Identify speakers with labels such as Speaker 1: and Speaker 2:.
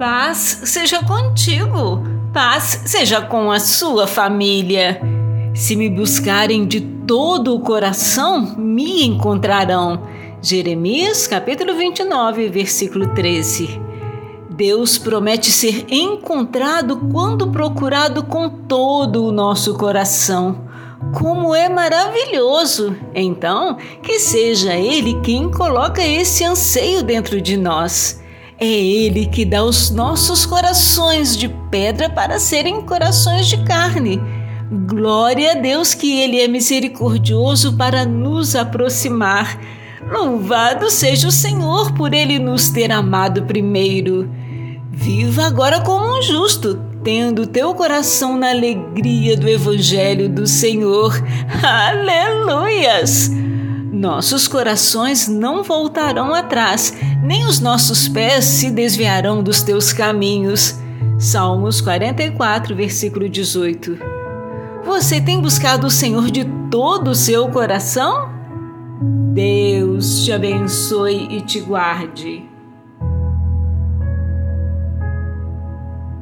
Speaker 1: Paz seja contigo, paz seja com a sua família. Se me buscarem de todo o coração, me encontrarão. Jeremias capítulo 29, versículo 13. Deus promete ser encontrado quando procurado com todo o nosso coração. Como é maravilhoso! Então, que seja Ele quem coloca esse anseio dentro de nós. É Ele que dá os nossos corações de pedra para serem corações de carne. Glória a Deus que Ele é misericordioso para nos aproximar. Louvado seja o Senhor por Ele nos ter amado primeiro. Viva agora como um justo, tendo teu coração na alegria do Evangelho do Senhor. Aleluias! Nossos corações não voltarão atrás, nem os nossos pés se desviarão dos teus caminhos. Salmos 44, versículo 18. Você tem buscado o Senhor de todo o seu coração? Deus te abençoe e te guarde.